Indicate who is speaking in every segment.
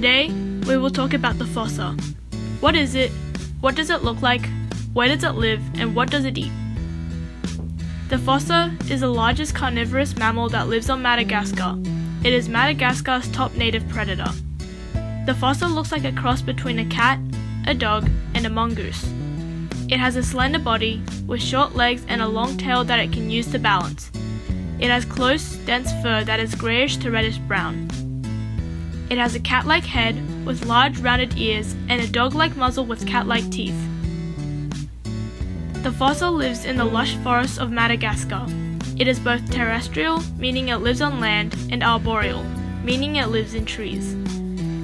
Speaker 1: we will talk about the fossa. What is it? What does it look like? Where does it live? And what does it eat? The fossa is the largest carnivorous mammal that lives on Madagascar. It is Madagascar's top native predator. The fossa looks like a cross between a cat, a dog, and a mongoose. It has a slender body with short legs and a long tail that it can use to balance. It has close, dense fur that is grayish to reddish brown. It has a cat like head with large rounded ears and a dog like muzzle with cat like teeth. The fossa lives in the lush forests of Madagascar. It is both terrestrial, meaning it lives on land, and arboreal, meaning it lives in trees.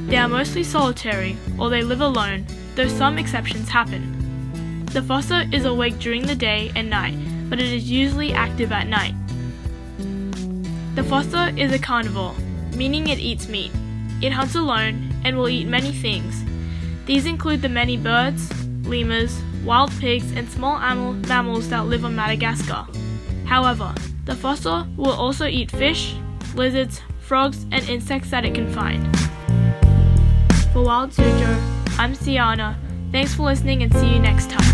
Speaker 1: They are mostly solitary, or they live alone, though some exceptions happen. The fossa is awake during the day and night, but it is usually active at night. The fossa is a carnivore, meaning it eats meat. It hunts alone and will eat many things. These include the many birds, lemurs, wild pigs, and small animal, mammals that live on Madagascar. However, the fossa will also eat fish, lizards, frogs, and insects that it can find. For Wild Suzhou, I'm Siana. Thanks for listening and see you next time.